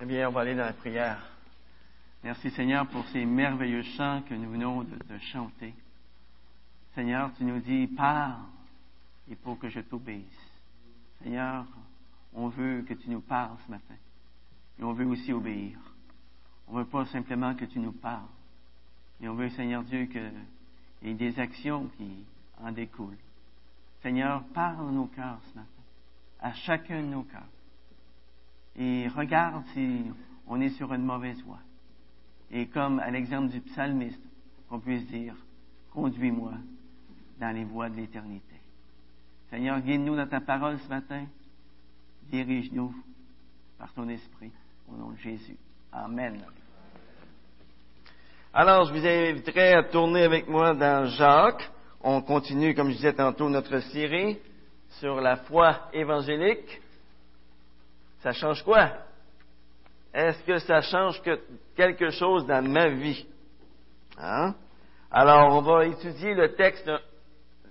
Eh bien, on va aller dans la prière. Merci Seigneur pour ces merveilleux chants que nous venons de, chanter. Seigneur, tu nous dis, parle, et pour que je t'obéisse. Seigneur, on veut que tu nous parles ce matin. Et on veut aussi obéir. On ne veut pas simplement que tu nous parles. Mais on veut, Seigneur Dieu, qu'il y ait des actions qui en découlent. Seigneur, parle nos cœurs ce matin. À chacun de nos cœurs. Et regarde si on est sur une mauvaise voie. Et comme à l'exemple du psalmiste, qu'on puisse dire, conduis-moi dans les voies de l'éternité. Seigneur, guide-nous dans ta parole ce matin. Dirige-nous par ton esprit. Au nom de Jésus. Amen. Alors, je vous inviterai à tourner avec moi dans Jacques. On continue, comme je disais tantôt, notre série sur la foi évangélique. Ça change quoi? Est-ce que ça change que quelque chose dans ma vie? Hein? Alors, on va étudier le texte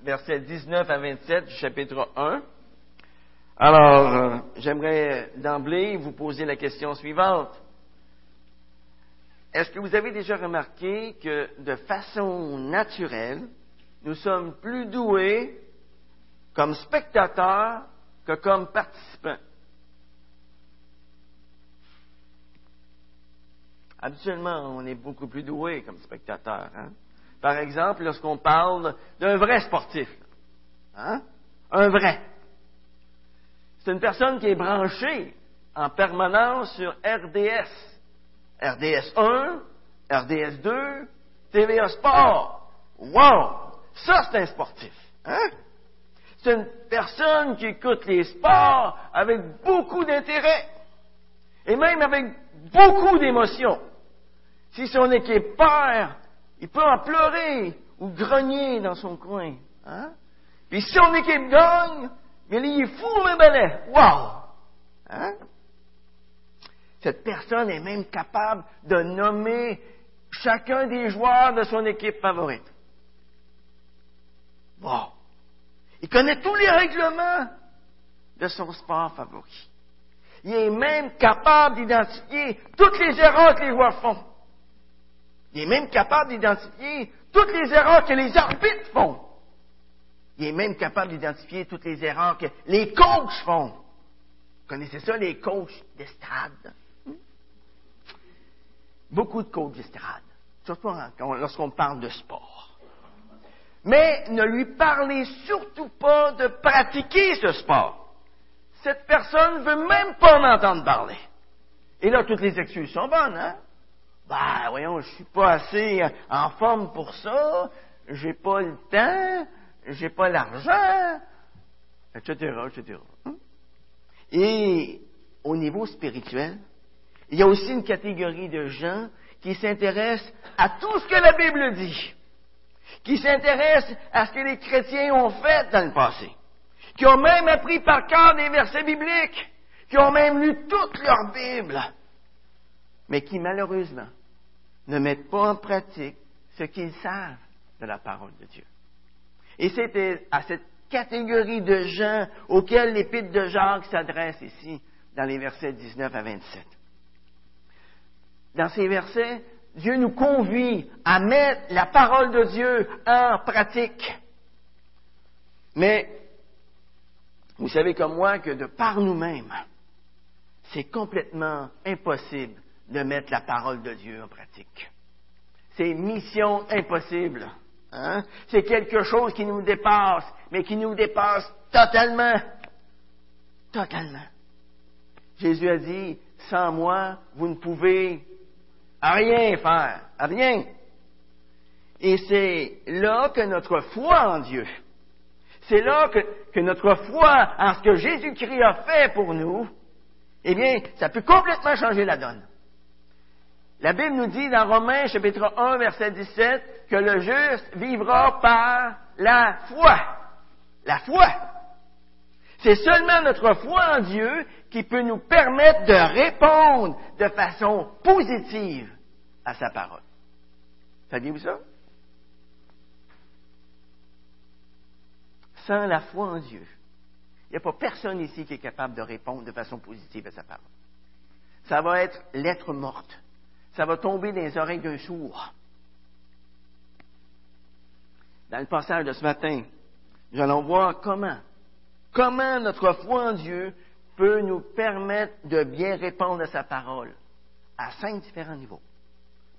versets 19 à 27 du chapitre 1. Alors, euh, j'aimerais d'emblée vous poser la question suivante. Est-ce que vous avez déjà remarqué que de façon naturelle, nous sommes plus doués comme spectateurs que comme participants? Habituellement, on est beaucoup plus doué comme spectateur. Hein? Par exemple, lorsqu'on parle d'un vrai sportif. Hein? Un vrai. C'est une personne qui est branchée en permanence sur RDS. RDS 1, RDS 2, TVA Sport. Wow! Ça, c'est un sportif. Hein? C'est une personne qui écoute les sports avec beaucoup d'intérêt et même avec beaucoup d'émotion. Si son équipe perd, il peut en pleurer ou grogner dans son coin. Hein? Puis si son équipe gagne, mais il est fou le balai. Wow! Hein? Cette personne est même capable de nommer chacun des joueurs de son équipe favorite. Wow! Il connaît tous les règlements de son sport favori. Il est même capable d'identifier toutes les erreurs que les joueurs font. Il est même capable d'identifier toutes les erreurs que les arbitres font. Il est même capable d'identifier toutes les erreurs que les coachs font. Vous connaissez ça, les coachs d'estrade? Beaucoup de coachs d'estrade, surtout lorsqu'on parle de sport. Mais ne lui parlez surtout pas de pratiquer ce sport. Cette personne ne veut même pas m'entendre parler. Et là, toutes les excuses sont bonnes, hein? Ben, voyons, je suis pas assez en forme pour ça, j'ai pas le temps, j'ai pas l'argent, etc., etc. Hein? Et au niveau spirituel, il y a aussi une catégorie de gens qui s'intéressent à tout ce que la Bible dit, qui s'intéressent à ce que les chrétiens ont fait dans le passé, qui ont même appris par cœur des versets bibliques, qui ont même lu toute leur Bible, mais qui malheureusement ne mettent pas en pratique ce qu'ils savent de la parole de Dieu. Et c'est à cette catégorie de gens auxquels l'épître de Jacques s'adresse ici, dans les versets 19 à 27. Dans ces versets, Dieu nous convie à mettre la parole de Dieu en pratique. Mais, vous savez comme moi que de par nous-mêmes, c'est complètement impossible de mettre la parole de Dieu en pratique. C'est mission impossible. Hein? C'est quelque chose qui nous dépasse, mais qui nous dépasse totalement. Totalement. Jésus a dit, sans moi, vous ne pouvez rien faire, rien. Et c'est là que notre foi en Dieu, c'est là que, que, notre foi en ce que Jésus-Christ a fait pour nous, eh bien, ça peut complètement changer la donne. La Bible nous dit dans Romains chapitre 1 verset 17 que le juste vivra par la foi. La foi. C'est seulement notre foi en Dieu qui peut nous permettre de répondre de façon positive à sa parole. Saviez-vous ça? Sans la foi en Dieu, il n'y a pas personne ici qui est capable de répondre de façon positive à sa parole. Ça va être lettre morte. Ça va tomber dans les oreilles d'un sourd. Dans le passage de ce matin, nous allons voir comment, comment notre foi en Dieu peut nous permettre de bien répondre à sa parole à cinq différents niveaux.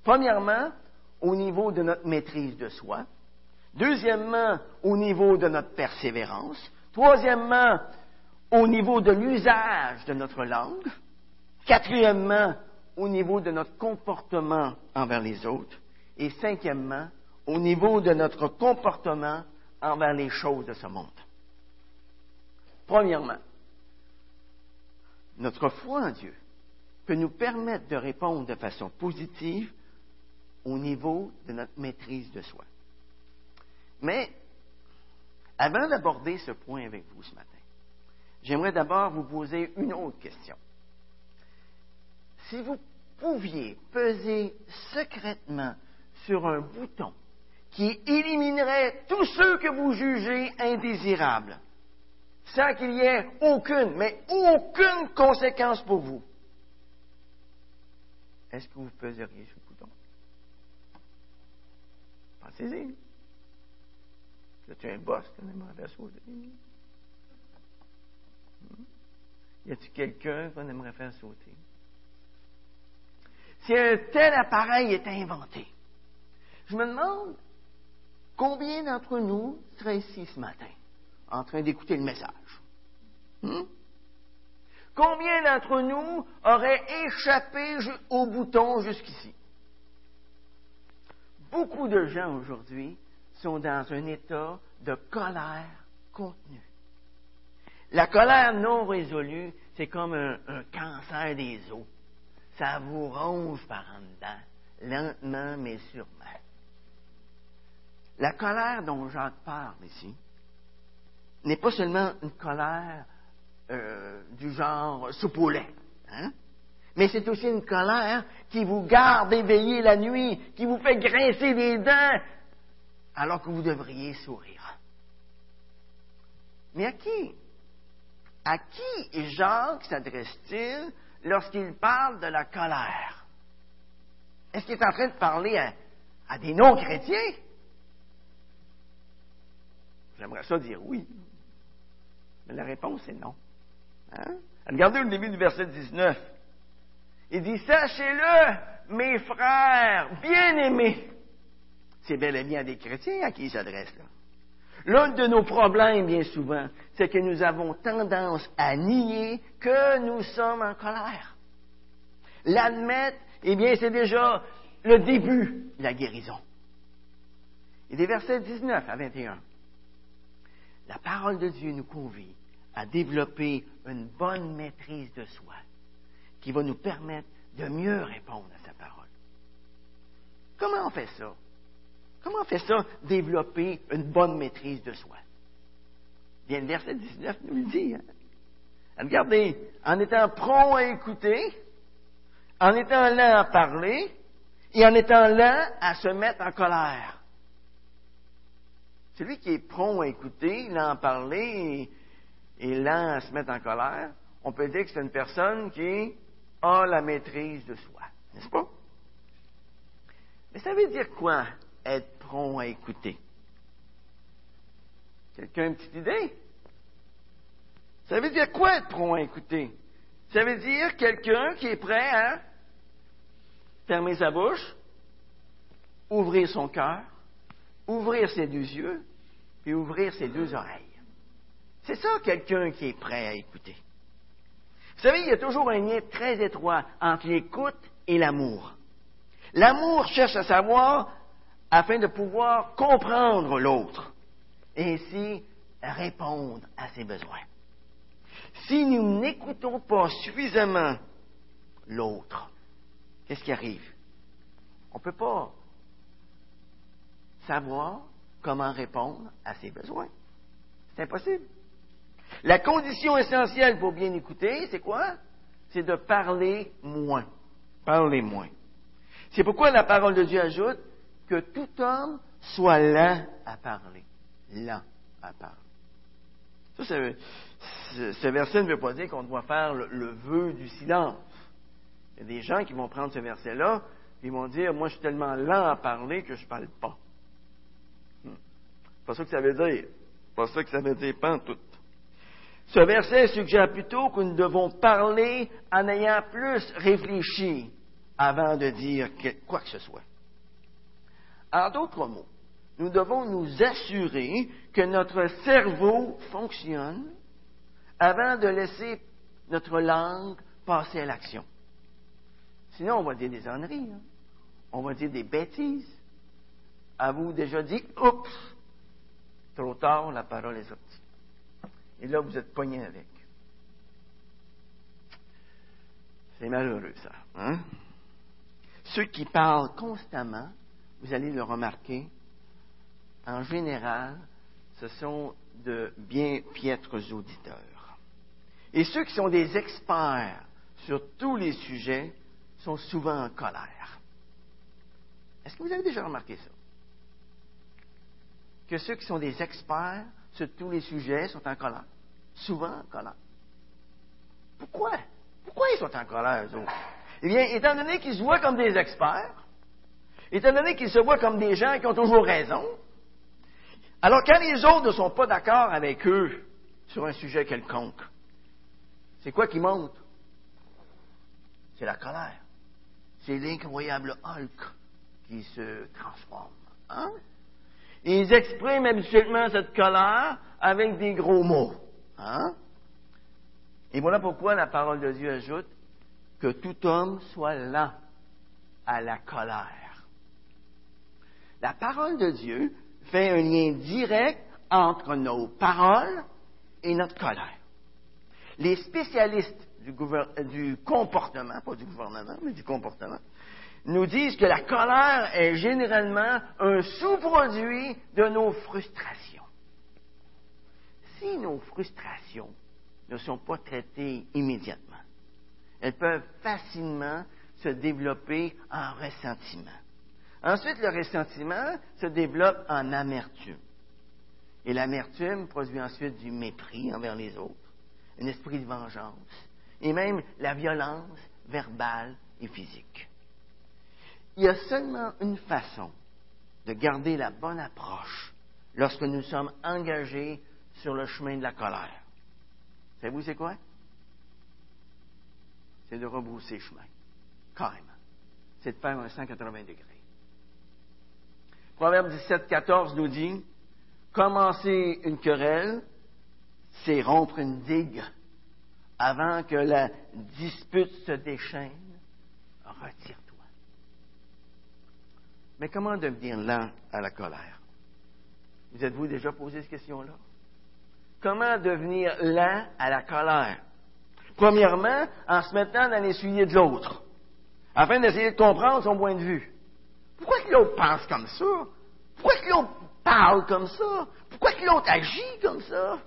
Premièrement, au niveau de notre maîtrise de soi. Deuxièmement, au niveau de notre persévérance. Troisièmement, au niveau de l'usage de notre langue. Quatrièmement, au niveau de notre comportement envers les autres. Et cinquièmement, au niveau de notre comportement envers les choses de ce monde. Premièrement, notre foi en Dieu peut nous permettre de répondre de façon positive au niveau de notre maîtrise de soi. Mais, avant d'aborder ce point avec vous ce matin, j'aimerais d'abord vous poser une autre question. Si vous pouviez peser secrètement sur un bouton qui éliminerait tous ceux que vous jugez indésirables, sans qu'il y ait aucune, mais aucune conséquence pour vous, est-ce que vous peseriez ce bouton? Pensez-y. Là, tu un boss qu'on aimerait faire sauter. Hmm? Y a-t-il quelqu'un qu'on aimerait faire sauter? Si un tel appareil est inventé, je me demande combien d'entre nous seraient ici ce matin en train d'écouter le message. Hmm? Combien d'entre nous auraient échappé au bouton jusqu'ici? Beaucoup de gens aujourd'hui sont dans un état de colère contenue. La colère non résolue, c'est comme un, cancer des os. Ça vous ronge par en dedans, lentement mais sûrement. La colère dont Jacques parle ici n'est pas seulement une colère euh, du genre soupe hein? Mais c'est aussi une colère qui vous garde éveillé la nuit, qui vous fait grincer les dents, alors que vous devriez sourire. Mais à qui? À qui Jacques s'adresse-t-il lorsqu'il parle de la colère? Est-ce qu'il est en train de parler à, à des non-chrétiens? J'aimerais ça dire oui. Mais la réponse est non. Hein? Regardez le début du verset 19. Il dit, sachez-le, mes frères bien-aimés. C'est bel et bien des chrétiens à qui il s'adresse là. L'un de nos problèmes, bien souvent, c'est que nous avons tendance à nier que nous sommes en colère. L'admettre, eh bien, c'est déjà le début de la guérison. Et des versets 19 à 21, la parole de Dieu nous convie à développer une bonne maîtrise de soi qui va nous permettre de mieux répondre à sa parole. Comment on fait ça? Comment on fait ça, développer une bonne maîtrise de soi? Bien, le verset 19 nous le dit. Hein? Regardez, en étant prompt à écouter, en étant lent à parler, et en étant lent à se mettre en colère. Celui qui est prompt à écouter, lent à parler, et lent à se mettre en colère, on peut dire que c'est une personne qui a la maîtrise de soi, n'est-ce pas? Mais ça veut dire quoi, être prompt à écouter? Quelqu'un a une petite idée? Ça veut dire quoi être prompt à écouter? Ça veut dire quelqu'un qui est prêt à fermer sa bouche, ouvrir son cœur, ouvrir ses deux yeux, puis ouvrir ses deux oreilles. C'est ça, quelqu'un qui est prêt à écouter. Vous savez, il y a toujours un lien très étroit entre l'écoute et l'amour. L'amour cherche à savoir afin de pouvoir comprendre l'autre et ainsi répondre à ses besoins. Si nous n'écoutons pas suffisamment l'autre, qu'est-ce qui arrive? On ne peut pas savoir comment répondre à ses besoins. C'est impossible. La condition essentielle pour bien écouter, c'est quoi? C'est de parler moins. Parler moins. C'est pourquoi la parole de Dieu ajoute que tout homme soit lent à parler. Lent à parler. Ça, ce, verset ne veut pas dire qu'on doit faire le, vœu du silence. Il y a des gens qui vont prendre ce verset-là, et ils vont dire, moi je suis tellement lent à parler que je ne parle pas. Hmm. Pas ça que ça veut dire. Pas ça que ça veut dire, pas tout. Ce verset suggère plutôt que nous devons parler en ayant plus réfléchi avant de dire quoi que ce soit. En d'autres mots, nous devons nous assurer que notre cerveau fonctionne avant de laisser notre langue passer à l'action. Sinon, on va dire des âneries. Hein. On va dire des bêtises. Avez-vous déjà dit, oups, trop tard, la parole est sortie. Et là, vous êtes pogné avec. C'est malheureux, ça. Hein? Ceux qui parlent constamment, vous allez le remarquer, en général, ce sont de bien piètres auditeurs. Et ceux qui sont des experts sur tous les sujets sont souvent en colère. Est-ce que vous avez déjà remarqué ça? Que ceux qui sont des experts sur tous les sujets sont en colère. Souvent en colère. Pourquoi? Pourquoi ils sont en colère, eux autres? Eh bien, étant donné qu'ils se voient comme des experts, étant donné qu'ils se voient comme des gens qui ont toujours raison, alors quand les autres ne sont pas d'accord avec eux sur un sujet quelconque, c'est quoi qui monte? C'est la colère. C'est l'incroyable Hulk qui se transforme. Hein? ils expriment habituellement cette colère avec des gros mots. Hein? Et voilà pourquoi la parole de Dieu ajoute que tout homme soit lent à la colère. La parole de Dieu fait un lien direct entre nos paroles et notre colère. Les spécialistes du, comportement, pas du gouvernement, mais du comportement, nous disent que la colère est généralement un sous-produit de nos frustrations. Si nos frustrations ne sont pas traitées immédiatement, elles peuvent facilement se développer en ressentiment. Ensuite, le ressentiment se développe en amertume. Et l'amertume produit ensuite du mépris envers les autres, un esprit de vengeance, et même la violence verbale et physique. Il y a seulement une façon de garder la bonne approche lorsque nous sommes engagés sur le chemin de la colère. Savez-vous c'est quoi? C'est de rebrousser chemin. Carrément. C'est de faire un 180 degrés. Proverbe 17, 14 nous dit, commencer une querelle, c'est rompre une digue avant que la dispute se déchaîne. Retire mais comment devenir lent à la colère? Vous êtes-vous déjà posé cette question-là? Comment devenir lent à la colère? Premièrement, en se mettant dans les souliers de l'autre, afin d'essayer de comprendre son point de vue. Pourquoi que l'autre pense comme ça? Pourquoi que l'autre parle comme ça? Pourquoi que l'autre agit comme ça?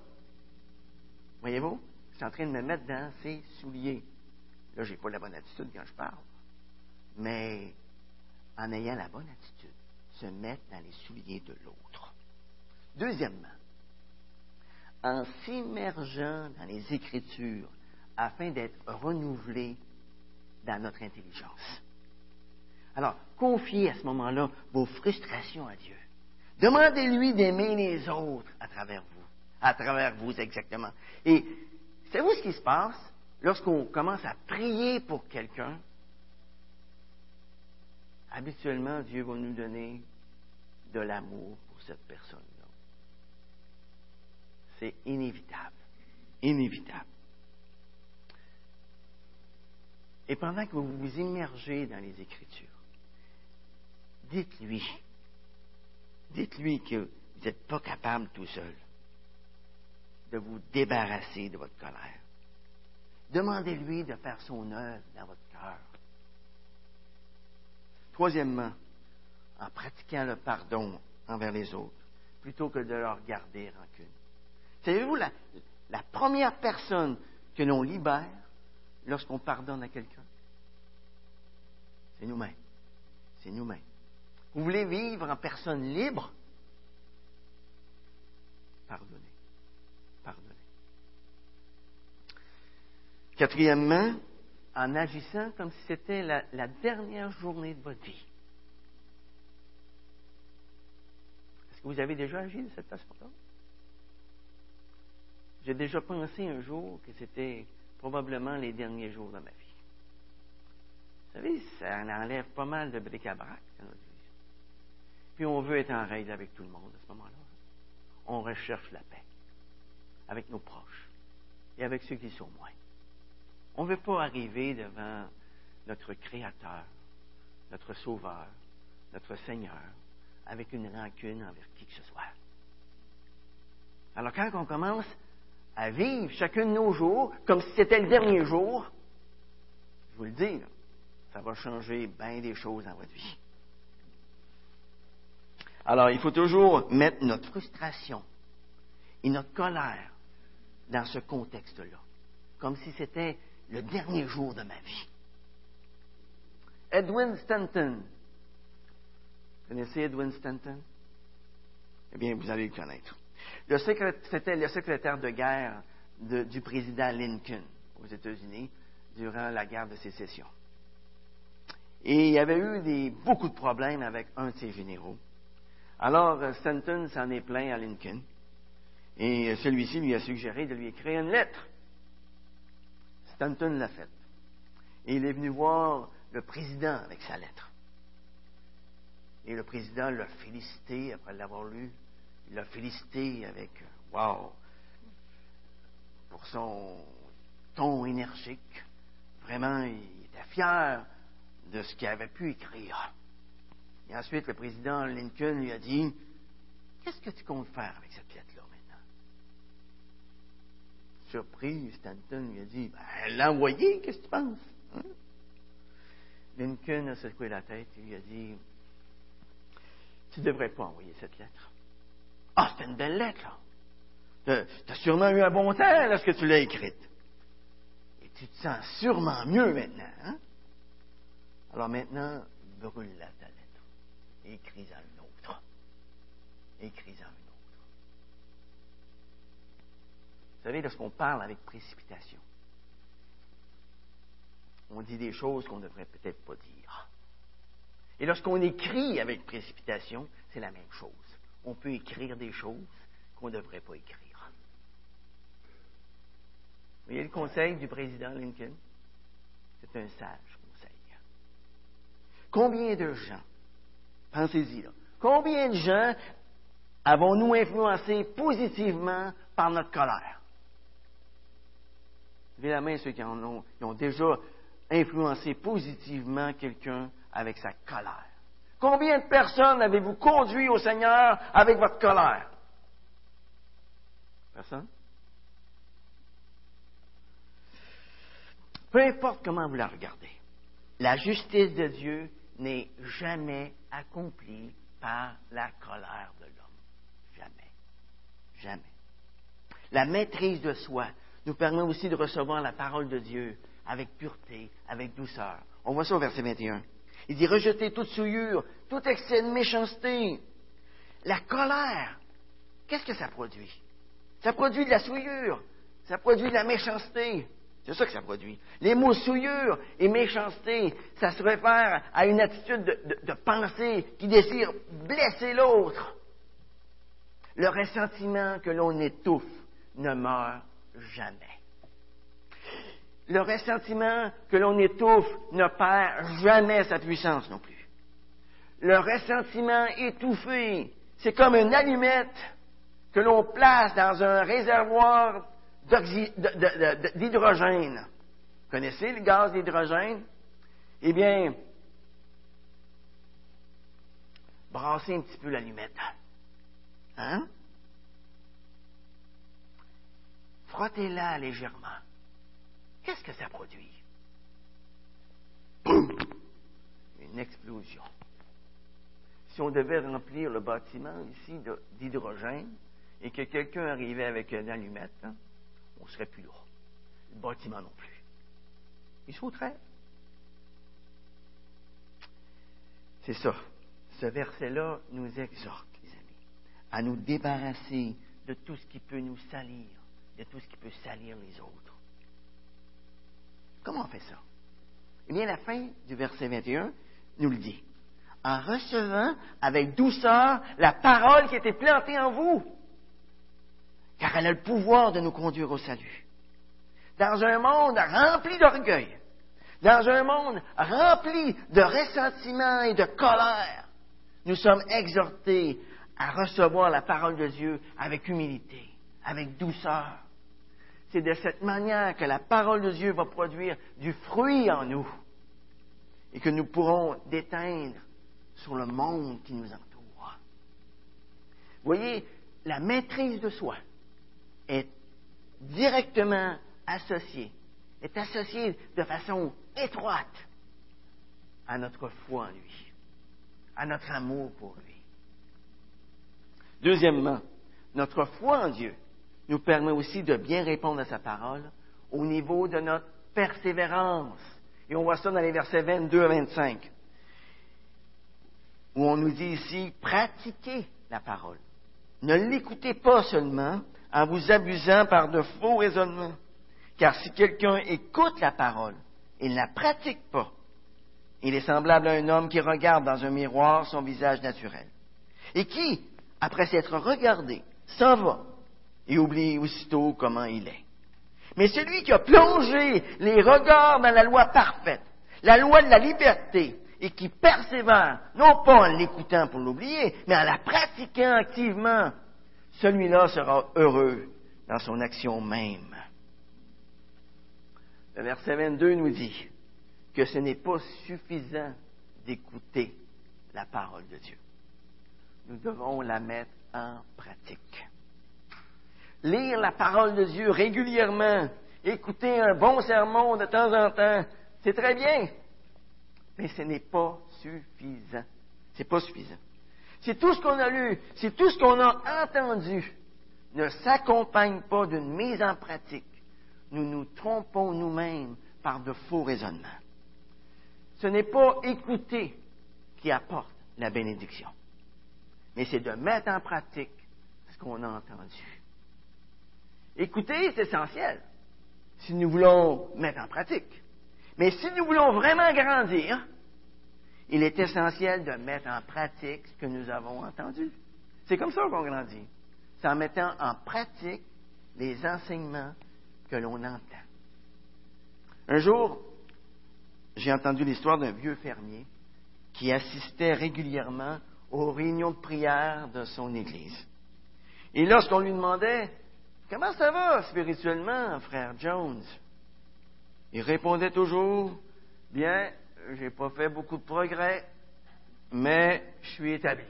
Voyez-vous, je suis en train de me mettre dans ses souliers. Là, je n'ai pas la bonne attitude quand je parle. Mais en ayant la bonne attitude, se mettre dans les souliers de l'autre. Deuxièmement, en s'immergeant dans les Écritures afin d'être renouvelé dans notre intelligence. Alors, confiez à ce moment-là vos frustrations à Dieu. Demandez-lui d'aimer les autres à travers vous, à travers vous exactement. Et savez-vous ce qui se passe lorsqu'on commence à prier pour quelqu'un? Habituellement, Dieu va nous donner de l'amour pour cette personne-là. C'est inévitable. Inévitable. Et pendant que vous vous immergez dans les Écritures, dites-lui, dites-lui que vous n'êtes pas capable tout seul de vous débarrasser de votre colère. Demandez-lui de faire son œuvre dans votre cœur. Troisièmement, en pratiquant le pardon envers les autres, plutôt que de leur garder rancune. Savez-vous, la, la première personne que l'on libère lorsqu'on pardonne à quelqu'un, c'est nous-mêmes. C'est nous-mêmes. Vous voulez vivre en personne libre? Pardonnez. Pardonnez. Quatrièmement, en agissant comme si c'était la, dernière journée de votre vie. Est-ce que vous avez déjà agi de cette façon-là? J'ai déjà pensé un jour que c'était probablement les derniers jours de ma vie. Vous savez, ça enlève pas mal de bric-à-brac dans notre vie. Puis on veut être en règle avec tout le monde à ce moment-là. On recherche la paix avec nos proches et avec ceux qui sont moins. On ne veut pas arriver devant notre Créateur, notre Sauveur, notre Seigneur, avec une rancune envers qui que ce soit. Alors quand on commence à vivre chacun de nos jours comme si c'était le dernier jour, je vous le dis, ça va changer bien des choses dans votre vie. Alors, il faut toujours mettre notre frustration et notre colère dans ce contexte-là, comme si c'était le dernier jour de ma vie. Edwin Stanton. Vous connaissez Edwin Stanton? Eh bien, vous allez le connaître. C'était le secrétaire de guerre du président Lincoln aux États-Unis durant la guerre de sécession. Et il y avait eu beaucoup de problèmes avec un de ses généraux. Alors, Stanton s'en est plaint à Lincoln. Et celui-ci lui a suggéré de lui écrire une lettre. Stanton l'a fait. Et il est venu voir le président avec sa lettre. Et le président l'a félicité après l'avoir lu. Il l'a félicité avec Wow! pour son ton énergique. Vraiment, il était fier de ce qu'il avait pu écrire. Et ensuite, le président Lincoln lui a dit Qu'est-ce que tu comptes faire avec cette lettre-là maintenant? Surpris, Stanton lui a dit ben, L'envoyer, qu'est-ce que tu penses? Lincoln a secoué la tête et lui a dit Tu ne devrais pas envoyer cette lettre. Ah, c'est une belle lettre, Tu as sûrement eu un bon temps lorsque tu l'as écrite. Et tu te sens sûrement mieux maintenant. Hein? Alors maintenant, brûle-la et écris-en une autre. Écris-en une autre. Vous savez, lorsqu'on parle avec précipitation, on dit des choses qu'on ne devrait peut-être pas dire. Et lorsqu'on écrit avec précipitation, c'est la même chose. On peut écrire des choses qu'on ne devrait pas écrire. Vous voyez le conseil du président Lincoln? C'est un sage conseil. Combien de gens, pensez-y combien de gens avons-nous influencés positivement par notre colère? Évidemment, ceux qui, en ont, qui ont déjà influencé positivement quelqu'un avec sa colère. Combien de personnes avez-vous conduit au Seigneur avec votre colère? Personne? Peu importe comment vous la regardez, la justice de Dieu n'est jamais accomplie par la colère de l'homme. Jamais. Jamais. La maîtrise de soi nous permet aussi de recevoir la parole de Dieu avec pureté, avec douceur. On voit ça au verset 21. Il dit rejetez toute souillure, tout excès de méchanceté. La colère, qu'est-ce que ça produit? Ça produit de la souillure, ça produit de la méchanceté. C'est ça que ça produit. Les mots souillure et méchanceté, ça se réfère à une attitude de, de pensée qui désire blesser l'autre. Le ressentiment que l'on étouffe ne meurt jamais. Le ressentiment que l'on étouffe ne perd jamais sa puissance non plus. Le ressentiment étouffé, c'est comme une allumette que l'on place dans un réservoir d'hydrogène. Vous connaissez le gaz d'hydrogène? Eh bien, brassez un petit peu l'allumette. Hein? Frottez-la légèrement. Qu'est-ce que ça produit? Une explosion. Si on devait remplir le bâtiment ici d'hydrogène et que quelqu'un arrivait avec une allumette, hein, on serait plus. Le bâtiment non plus. Il sauterait. C'est ça. Ce verset-là nous exhorte, les amis, à nous débarrasser de tout ce qui peut nous salir, de tout ce qui peut salir les autres. Comment on fait ça? Eh bien, la fin du verset 21 nous le dit. En recevant avec douceur la parole qui été plantée en vous, car elle a le pouvoir de nous conduire au salut. Dans un monde rempli d'orgueil, dans un monde rempli de ressentiment et de colère, nous sommes exhortés à recevoir la parole de Dieu avec humilité, avec douceur. C'est de cette manière que la parole de Dieu va produire du fruit en nous et que nous pourrons déteindre sur le monde qui nous entoure. Voyez, la maîtrise de soi est directement associée, est associée de façon étroite à notre foi en lui, à notre amour pour lui. Deuxièmement, notre foi en Dieu nous permet aussi de bien répondre à sa parole au niveau de notre persévérance. Et on voit ça dans les versets 22 à 25, où on nous dit ici, pratiquez la parole. Ne l'écoutez pas seulement en vous abusant par de faux raisonnements. Car si quelqu'un écoute la parole et ne la pratique pas, il est semblable à un homme qui regarde dans un miroir son visage naturel. Et qui, après s'être regardé, s'en va et oublie aussitôt comment il est. Mais celui qui a plongé les regards dans la loi parfaite, la loi de la liberté, et qui persévère, non pas en l'écoutant pour l'oublier, mais en la pratiquant activement, celui-là sera heureux dans son action même. Le verset 22 nous dit que ce n'est pas suffisant d'écouter la parole de Dieu. Nous devons la mettre en pratique. Lire la parole de Dieu régulièrement, écouter un bon sermon de temps en temps, c'est très bien, mais ce n'est pas suffisant. C'est pas suffisant. Si tout ce qu'on a lu, si tout ce qu'on a entendu ne s'accompagne pas d'une mise en pratique, nous nous trompons nous-mêmes par de faux raisonnements. Ce n'est pas écouter qui apporte la bénédiction, mais c'est de mettre en pratique ce qu'on a entendu. Écouter, c'est essentiel si nous voulons mettre en pratique. Mais si nous voulons vraiment grandir, il est essentiel de mettre en pratique ce que nous avons entendu. C'est comme ça qu'on grandit. C'est en mettant en pratique les enseignements que l'on entend. Un jour, j'ai entendu l'histoire d'un vieux fermier qui assistait régulièrement aux réunions de prière de son église. Et lorsqu'on lui demandait Comment ça va spirituellement, frère Jones Il répondait toujours Bien, j'ai pas fait beaucoup de progrès, mais je suis établi.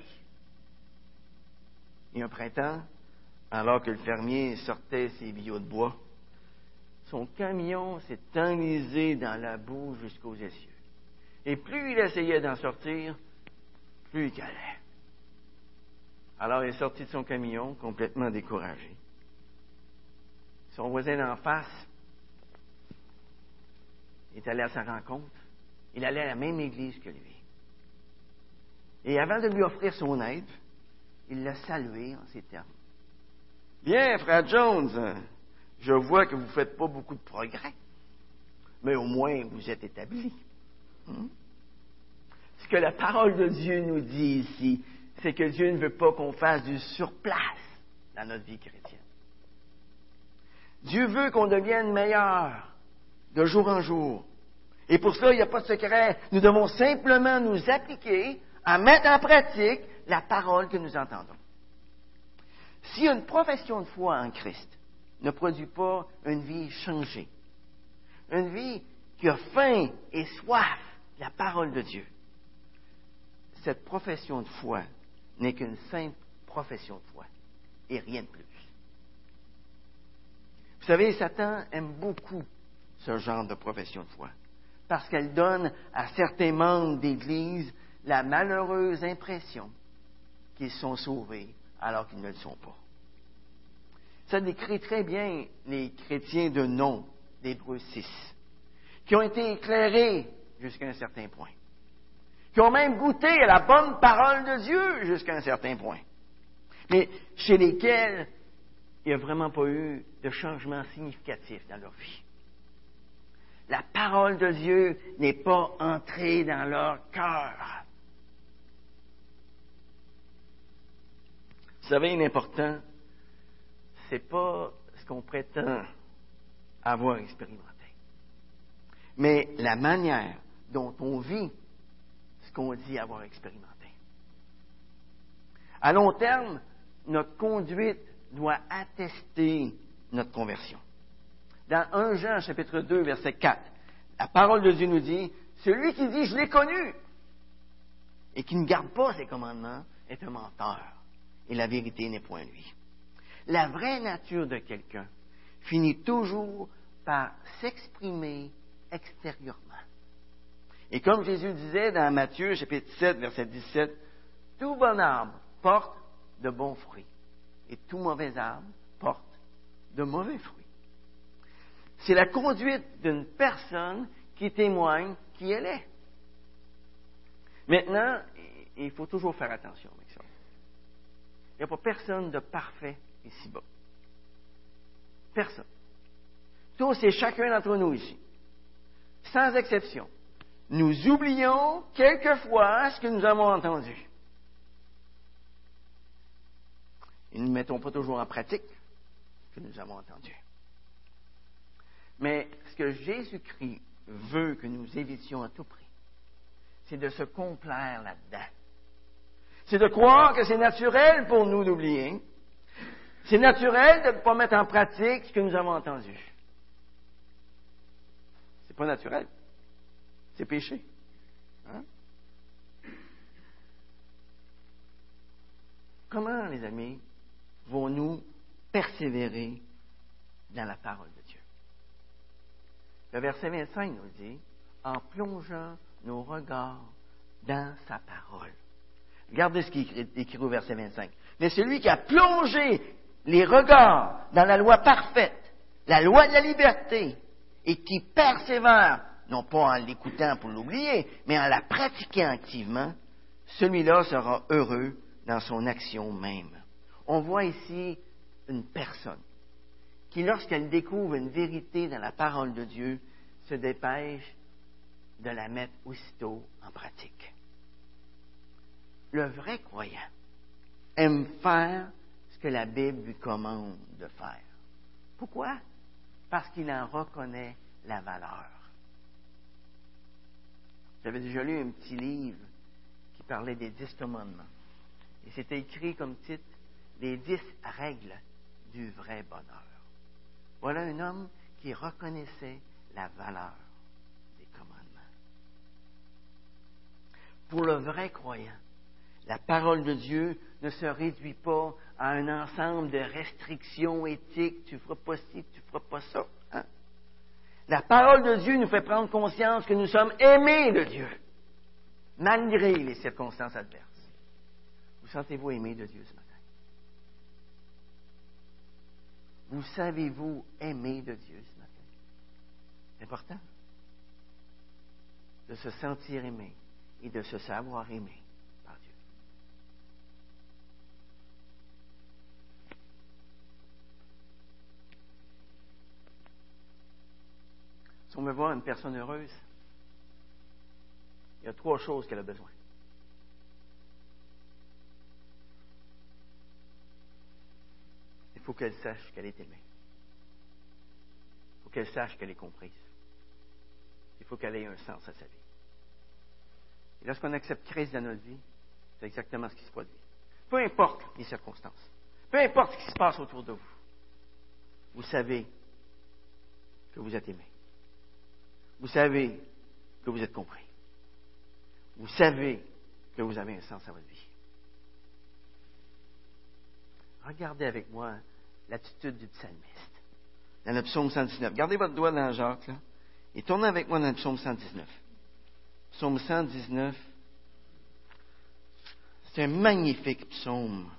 Et un printemps, alors que le fermier sortait ses billots de bois, son camion s'est enlisé dans la boue jusqu'aux essieux. Et plus il essayait d'en sortir, plus il calait. Alors il est sorti de son camion, complètement découragé. Son voisin d'en face est allé à sa rencontre. Il allait à la même église que lui. Et avant de lui offrir son aide, il l'a salué en ces termes. Bien, frère Jones, je vois que vous ne faites pas beaucoup de progrès, mais au moins vous êtes établi. Hmm? Ce que la parole de Dieu nous dit ici, c'est que Dieu ne veut pas qu'on fasse du surplace dans notre vie chrétienne. Dieu veut qu'on devienne meilleur de jour en jour. Et pour cela, il n'y a pas de secret. Nous devons simplement nous appliquer à mettre en pratique la parole que nous entendons. Si une profession de foi en Christ ne produit pas une vie changée. Une vie qui a faim et soif de la parole de Dieu. Cette profession de foi n'est qu'une simple profession de foi et rien de plus. Vous savez, Satan aime beaucoup ce genre de profession de foi parce qu'elle donne à certains membres d'Église la malheureuse impression qu'ils sont sauvés alors qu'ils ne le sont pas. Ça décrit très bien les chrétiens de nom d'Hébreux 6, qui ont été éclairés jusqu'à un certain point, qui ont même goûté à la bonne parole de Dieu jusqu'à un certain point, mais chez lesquels il n'y a vraiment pas eu de changement significatif dans leur vie. La parole de Dieu n'est pas entrée dans leur cœur. Vous savez, l'important, c'est pas ce qu'on prétend avoir expérimenté, mais la manière dont on vit ce qu'on dit avoir expérimenté. À long terme, notre conduite doit attester notre conversion. Dans 1 Jean chapitre 2 verset 4, la parole de Dieu nous dit, celui qui dit je l'ai connu et qui ne garde pas ses commandements est un menteur et la vérité n'est point lui. La vraie nature de quelqu'un finit toujours par s'exprimer extérieurement. Et comme Jésus disait dans Matthieu chapitre 7 verset 17, tout bon arbre porte de bons fruits et tout mauvais arbre porte de mauvais fruits. C'est la conduite d'une personne qui témoigne qui elle est. Maintenant, il faut toujours faire attention avec ça. Il n'y a pas personne de parfait ici-bas. Personne. Tous et chacun d'entre nous ici, sans exception, nous oublions quelquefois ce que nous avons entendu. Et nous ne mettons pas toujours en pratique ce que nous avons entendu. Mais ce que Jésus-Christ veut que nous évitions à tout prix, c'est de se complaire là-dedans. C'est de croire que c'est naturel pour nous d'oublier. C'est naturel de ne pas mettre en pratique ce que nous avons entendu. C'est pas naturel. C'est péché. Hein? Comment, les amis, vont-nous persévérer dans la parole de Dieu? Le verset 25 nous dit, en plongeant nos regards dans sa parole. Regardez ce qui est écrit au verset 25. Mais celui qui a plongé les regards dans la loi parfaite, la loi de la liberté, et qui persévère, non pas en l'écoutant pour l'oublier, mais en la pratiquant activement, celui-là sera heureux dans son action même. On voit ici une personne qui, lorsqu'elle découvre une vérité dans la parole de Dieu, se dépêche de la mettre aussitôt en pratique. Le vrai croyant aime faire ce que la Bible lui commande de faire. Pourquoi? Parce qu'il en reconnaît la valeur. J'avais déjà lu un petit livre qui parlait des dix commandements. Et c'était écrit comme titre Les dix règles du vrai bonheur. Voilà un homme qui reconnaissait la valeur des commandements. Pour le vrai croyant, la parole de Dieu ne se réduit pas à un ensemble de restrictions éthiques, tu feras pas ci, tu feras pas ça. Hein? La parole de Dieu nous fait prendre conscience que nous sommes aimés de Dieu, malgré les circonstances adverses. Vous sentez-vous aimé de Dieu ce matin? Vous savez-vous aimer de Dieu ce matin? C'est important de se sentir aimé et de se savoir aimé. Si on veut voir une personne heureuse, il y a trois choses qu'elle a besoin. Faut qu'elle sache qu'elle est aimée. Il faut qu'elle sache qu'elle est comprise. Il faut qu'elle ait un sens à sa vie. Et lorsqu'on accepte Christ dans notre vie, c'est exactement ce qui se produit. Peu importe les circonstances, peu importe ce qui se passe autour de vous, vous savez que vous êtes aimé. Vous savez que vous êtes compris. Vous savez que vous avez un sens à votre vie. Regardez avec moi l'attitude du psalmiste dans le psaume 119. Gardez votre doigt dans Jacques, là, et tournez avec moi dans le psaume 119. Psaume 119, c'est un magnifique psaume.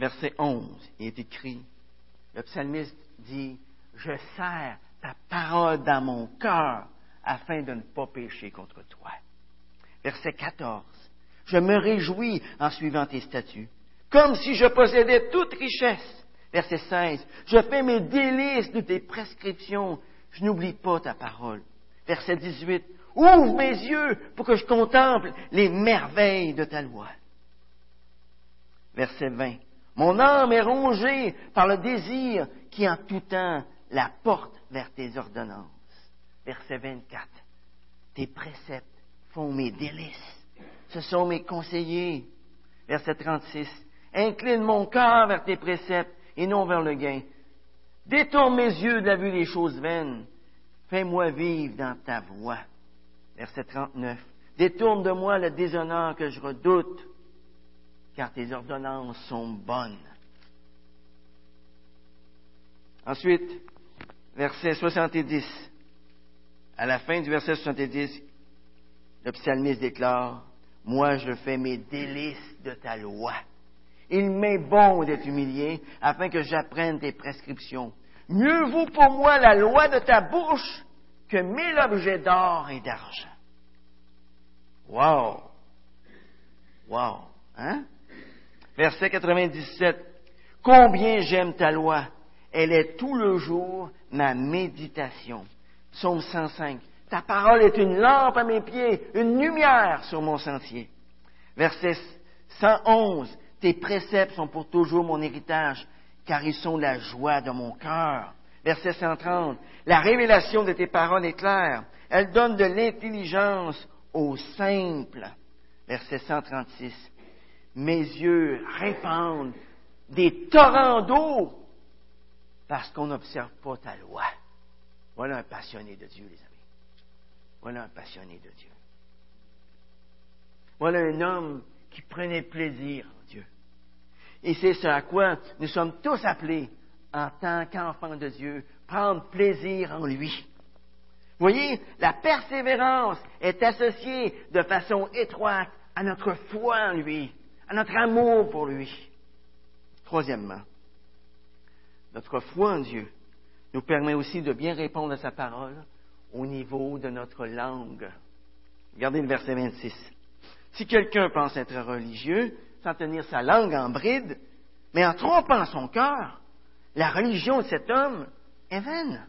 verset 11, il est écrit, le psalmiste dit, je sers ta parole dans mon cœur afin de ne pas pécher contre toi. Verset 14, je me réjouis en suivant tes statuts, comme si je possédais toute richesse. Verset 16. Je fais mes délices de tes prescriptions. Je n'oublie pas ta parole. Verset 18. Ouvre mes yeux pour que je contemple les merveilles de ta loi. Verset 20. Mon âme est rongée par le désir qui en tout temps la porte vers tes ordonnances. Verset 24. Tes préceptes font mes délices. Ce sont mes conseillers. Verset 36. Incline mon cœur vers tes préceptes et non vers le gain. Détourne mes yeux de la vue des choses vaines. Fais-moi vivre dans ta voie. Verset 39. Détourne de moi le déshonneur que je redoute, car tes ordonnances sont bonnes. Ensuite, verset 70. À la fin du verset 70, le psalmiste déclare, Moi je fais mes délices de ta loi. Il m'est bon d'être humilié afin que j'apprenne tes prescriptions. Mieux vaut pour moi la loi de ta bouche que mille objets d'or et d'argent. Wow! Wow! Hein? Verset 97. Combien j'aime ta loi. Elle est tout le jour ma méditation. Psaume 105. Ta parole est une lampe à mes pieds, une lumière sur mon sentier. Verset 111. Tes préceptes sont pour toujours mon héritage, car ils sont la joie de mon cœur. Verset 130. La révélation de tes paroles est claire. Elle donne de l'intelligence aux simples. Verset 136. Mes yeux répandent des torrents d'eau parce qu'on n'observe pas ta loi. Voilà un passionné de Dieu, les amis. Voilà un passionné de Dieu. Voilà un homme qui prenait plaisir en Dieu. Et c'est ce à quoi nous sommes tous appelés en tant qu'enfants de Dieu, prendre plaisir en lui. Vous voyez, la persévérance est associée de façon étroite à notre foi en lui, à notre amour pour lui. Troisièmement, notre foi en Dieu nous permet aussi de bien répondre à sa parole au niveau de notre langue. Regardez le verset 26. Si quelqu'un pense être religieux sans tenir sa langue en bride, mais en trompant son cœur, la religion de cet homme est vaine.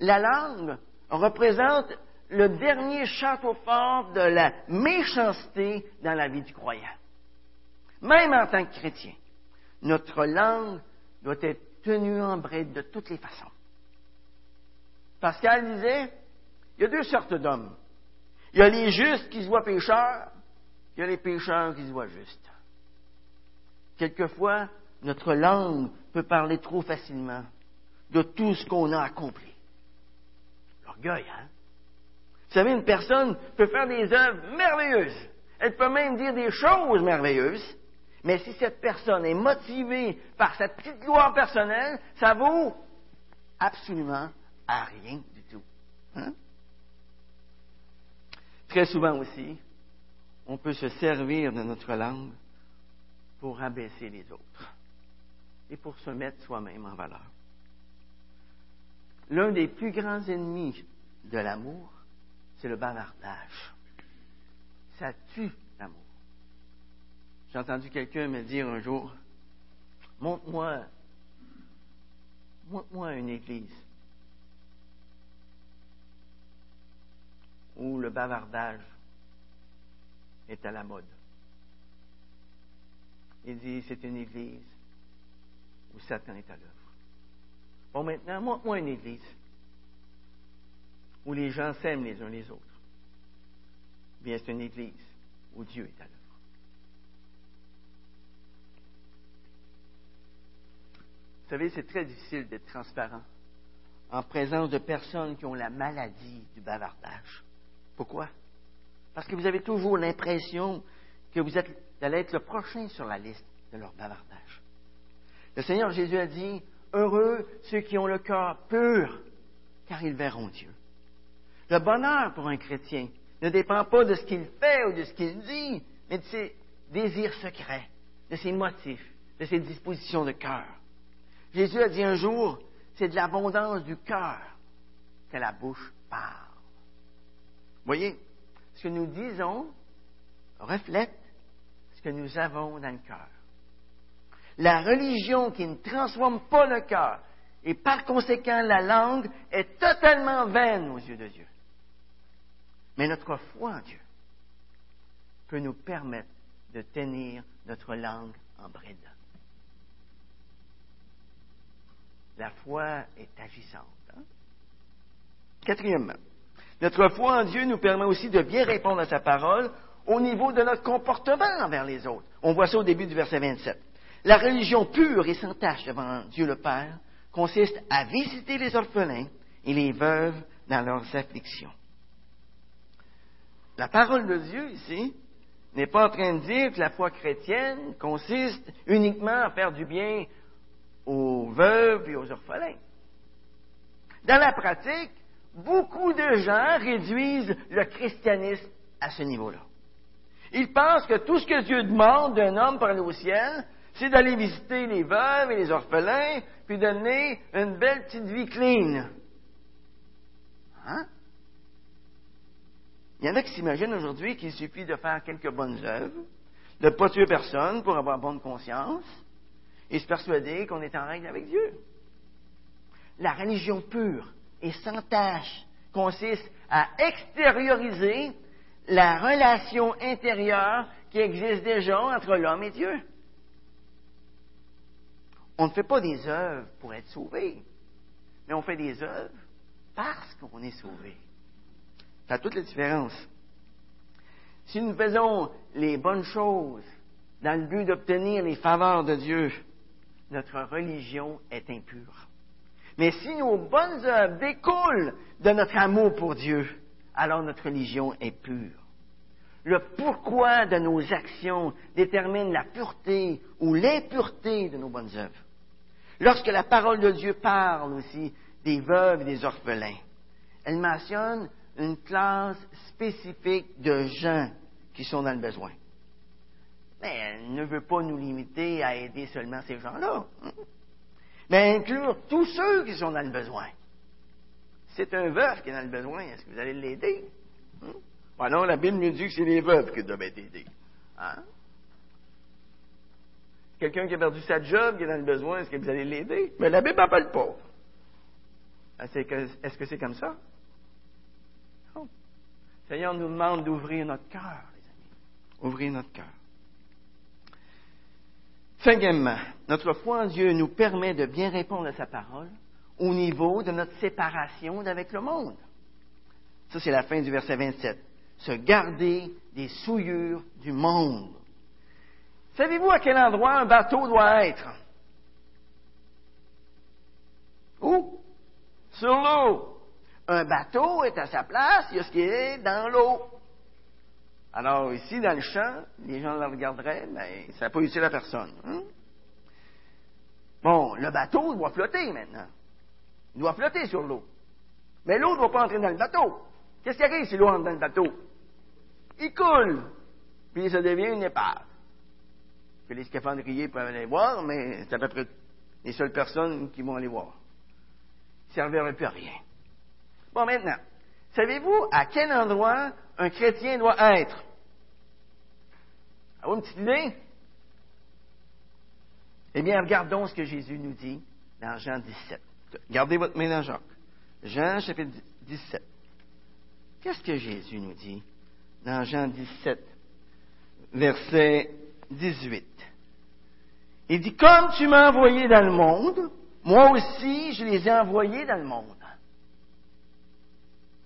La langue représente le dernier château fort de la méchanceté dans la vie du croyant. Même en tant que chrétien, notre langue doit être tenue en bride de toutes les façons. Pascal disait, il y a deux sortes d'hommes. Il y a les justes qui se voient pécheurs, il y a les pécheurs qui se voient justes. Quelquefois, notre langue peut parler trop facilement de tout ce qu'on a accompli. L'orgueil, hein? Vous savez, une personne peut faire des œuvres merveilleuses. Elle peut même dire des choses merveilleuses. Mais si cette personne est motivée par sa petite gloire personnelle, ça vaut absolument à rien du tout. Hein? Très souvent aussi, on peut se servir de notre langue pour abaisser les autres et pour se mettre soi-même en valeur. L'un des plus grands ennemis de l'amour, c'est le bavardage. Ça tue l'amour. J'ai entendu quelqu'un me dire un jour, montre-moi, montre-moi une église où le bavardage est à la mode. Il dit, c'est une église où Satan est à l'œuvre. Bon, maintenant, montre-moi une église où les gens s'aiment les uns les autres. Bien, c'est une église où Dieu est à l'œuvre. Vous savez, c'est très difficile d'être transparent en présence de personnes qui ont la maladie du bavardage. Pourquoi? Parce que vous avez toujours l'impression que vous, allez être le prochain sur la liste de leur bavardage. Le Seigneur Jésus a dit, Heureux ceux qui ont le cœur pur, car ils verront Dieu. Le bonheur pour un chrétien ne dépend pas de ce qu'il fait ou de ce qu'il dit, mais de ses désirs secrets, de ses motifs, de ses dispositions de cœur. Jésus a dit un jour, c'est de l'abondance du cœur que la bouche parle. Voyez, ce que nous disons reflète ce que nous avons dans le cœur. La religion qui ne transforme pas le cœur, et par conséquent la langue, est totalement vaine aux yeux de Dieu. Mais notre foi en Dieu peut nous permettre de tenir notre langue en bride. La foi est agissante. Hein? Quatrièmement, notre foi en Dieu nous permet aussi de bien répondre à sa parole au niveau de notre comportement envers les autres. On voit ça au début du verset 27. La religion pure et sans tache devant Dieu le Père consiste à visiter les orphelins et les veuves dans leurs afflictions. La parole de Dieu ici n'est pas en train de dire que la foi chrétienne consiste uniquement à faire du bien aux veuves et aux orphelins. Dans la pratique, beaucoup de gens réduisent le christianisme à ce niveau-là. Ils pensent que tout ce que Dieu demande d'un homme pour aller au ciel, c'est d'aller visiter les veuves et les orphelins, puis de donner une belle petite vie clean. Hein? Il y en a qui s'imaginent aujourd'hui qu'il suffit de faire quelques bonnes œuvres, de ne pas tuer personne pour avoir bonne conscience, et se persuader qu'on est en règle avec Dieu. La religion pure et sans tâche consiste à extérioriser la relation intérieure qui existe déjà entre l'homme et Dieu. On ne fait pas des œuvres pour être sauvé, mais on fait des œuvres parce qu'on est sauvé. Ça a toute la différence. Si nous faisons les bonnes choses dans le but d'obtenir les faveurs de Dieu, notre religion est impure. Mais si nos bonnes œuvres découlent de notre amour pour Dieu, alors notre religion est pure. Le pourquoi de nos actions détermine la pureté ou l'impureté de nos bonnes œuvres. Lorsque la parole de Dieu parle aussi des veuves et des orphelins, elle mentionne une classe spécifique de gens qui sont dans le besoin. Mais elle ne veut pas nous limiter à aider seulement ces gens-là. Mais inclure tous ceux qui sont dans le besoin. C'est un veuf qui est dans le besoin. Est-ce que vous allez l'aider? Hein? non, la Bible nous dit que c'est les veuves qui doivent être aidées. Hein? Quelqu'un qui a perdu sa job, qui est dans le besoin, est-ce que vous allez l'aider? Mais la Bible n'appelle pas. Est-ce que c'est comme ça? Non. Seigneur nous demande d'ouvrir notre cœur, les amis. Ouvrir notre cœur. Cinquièmement, notre foi en Dieu nous permet de bien répondre à sa parole au niveau de notre séparation d'avec le monde. Ça, c'est la fin du verset 27. Se garder des souillures du monde. Savez-vous à quel endroit un bateau doit être? Où? Sur l'eau. Un bateau est à sa place, il y a ce qui est dans l'eau. Alors, ici, dans le champ, les gens le regarderaient, mais ça n'a pas utile à personne. Hein? Bon, le bateau doit flotter maintenant. Il doit flotter sur l'eau. Mais l'eau ne doit pas entrer dans le bateau. Qu'est-ce qui arrive si l'eau entre dans le bateau? Il coule. Puis ça devient une épave. Que les scaphandriers peuvent aller voir, mais c'est à peu près les seules personnes qui vont aller voir. Ça ne servirait plus à rien. Bon, maintenant, savez-vous à quel endroit un chrétien doit être? Avez-vous une petite idée? Eh bien, regardons ce que Jésus nous dit dans Jean 17. Gardez votre main dans Jacques. Jean chapitre 17. Qu'est-ce que Jésus nous dit dans Jean 17, verset 18? Il dit, comme tu m'as envoyé dans le monde, moi aussi je les ai envoyés dans le monde.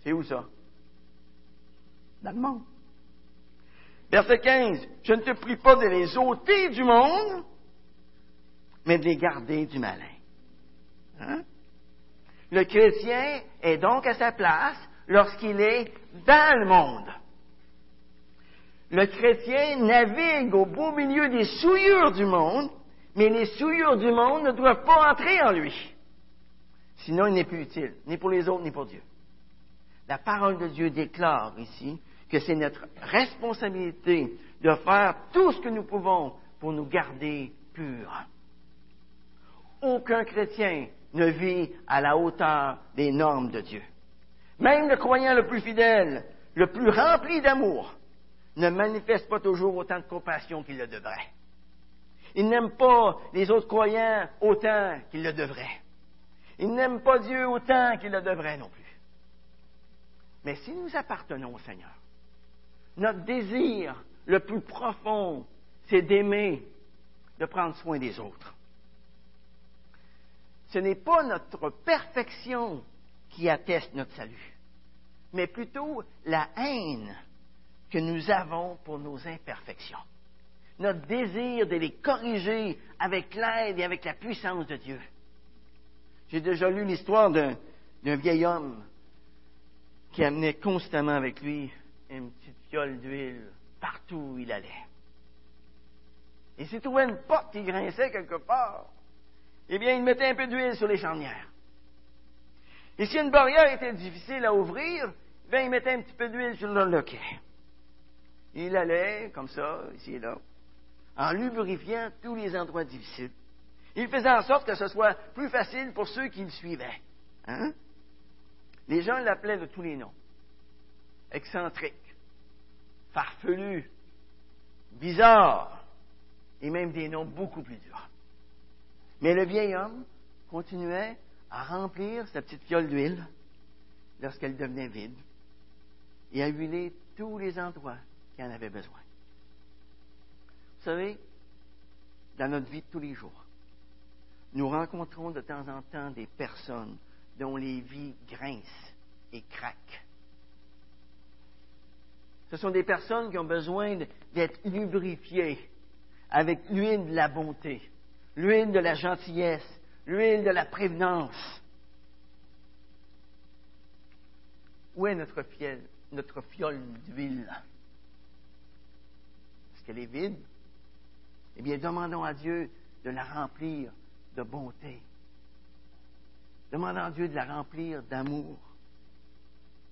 C'est où ça? Dans le monde. Verset 15, je ne te prie pas de les ôter du monde, mais de les garder du malin. Hein? Le chrétien est donc à sa place lorsqu'il est dans le monde. Le chrétien navigue au beau milieu des souillures du monde, mais les souillures du monde ne doivent pas entrer en lui. Sinon, il n'est plus utile, ni pour les autres, ni pour Dieu. La parole de Dieu déclare ici que c'est notre responsabilité de faire tout ce que nous pouvons pour nous garder purs. Aucun chrétien ne vit à la hauteur des normes de Dieu. Même le croyant le plus fidèle, le plus rempli d'amour, ne manifeste pas toujours autant de compassion qu'il le devrait. Il n'aime pas les autres croyants autant qu'il le devrait. Il n'aime pas Dieu autant qu'il le devrait non plus. Mais si nous appartenons au Seigneur, notre désir le plus profond, c'est d'aimer, de prendre soin des autres. Ce n'est pas notre perfection qui atteste notre salut, mais plutôt la haine que nous avons pour nos imperfections. Notre désir de les corriger avec l'aide et avec la puissance de Dieu. J'ai déjà lu l'histoire d'un, vieil homme qui amenait constamment avec lui une petite fiole d'huile partout où il allait. Et s'il trouvait une porte qui grinçait quelque part, eh bien, il mettait un peu d'huile sur les charnières. Et si une barrière était difficile à ouvrir, ben, il mettait un petit peu d'huile sur le loquet. Il allait, comme ça, ici et là, en lubrifiant tous les endroits difficiles. Il faisait en sorte que ce soit plus facile pour ceux qui le suivaient. Hein? Les gens l'appelaient de tous les noms. Excentrique, farfelu, bizarre, et même des noms beaucoup plus durs. Mais le vieil homme continuait à remplir sa petite fiole d'huile lorsqu'elle devenait vide et à huiler tous les endroits qui en avaient besoin. Vous savez, dans notre vie de tous les jours, nous rencontrons de temps en temps des personnes dont les vies grincent et craquent. Ce sont des personnes qui ont besoin d'être lubrifiées avec l'huile de la bonté, l'huile de la gentillesse, l'huile de la prévenance. Où est notre fiole, notre fiole d'huile? Est-ce qu'elle est vide? Eh bien, demandons à Dieu de la remplir de bonté. Demandons à Dieu de la remplir d'amour,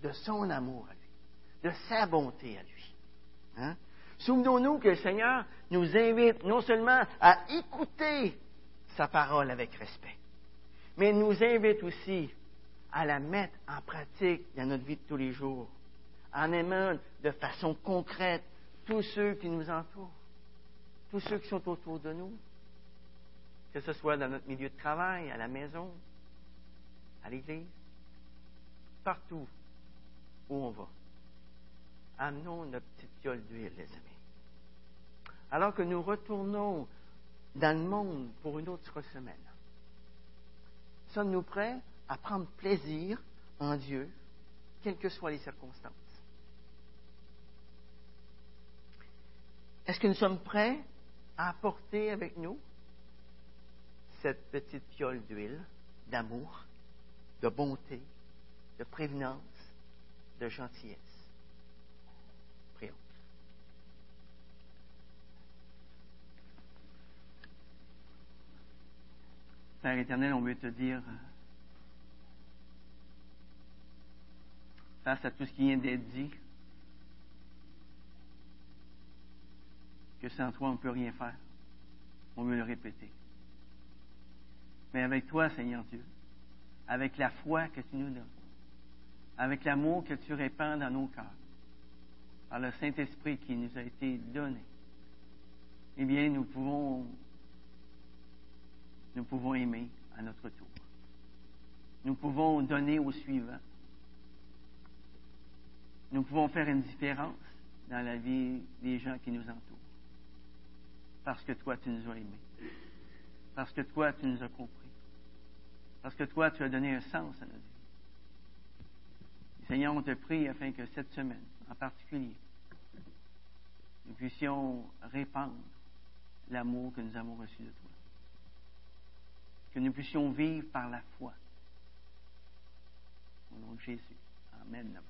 de son amour à lui, de sa bonté à lui. Hein? Souvenons-nous que le Seigneur nous invite non seulement à écouter sa parole avec respect, mais nous invite aussi à la mettre en pratique dans notre vie de tous les jours, en aimant de façon concrète tous ceux qui nous entourent, tous ceux qui sont autour de nous, que ce soit dans notre milieu de travail, à la maison, à l'église, partout où on va. Amenons notre petite fiole d'huile, les amis. Alors que nous retournons dans le monde pour une autre semaine, sommes-nous prêts à prendre plaisir en Dieu, quelles que soient les circonstances? Est-ce que nous sommes prêts à apporter avec nous cette petite fiole d'huile, d'amour, de bonté, de prévenance, de gentillesse? Père éternel, on veut te dire, face à tout ce qui vient d'être dit, que sans toi, on ne peut rien faire. On veut le répéter. Mais avec toi, Seigneur Dieu, avec la foi que tu nous donnes, avec l'amour que tu répands dans nos cœurs, par le Saint-Esprit qui nous a été donné, eh bien, nous pouvons, nous pouvons aimer à notre tour. Nous pouvons donner au suivant. Nous pouvons faire une différence dans la vie des gens qui nous entourent parce que toi, tu nous as aimés. Parce que toi, tu nous as compris. Parce que toi, tu as donné un sens à notre vie. Seigneur, on te prie afin que cette semaine, en particulier, nous puissions répandre l'amour que nous avons reçu de toi. Que nous puissions vivre par la foi. Au nom de Jésus. Amen.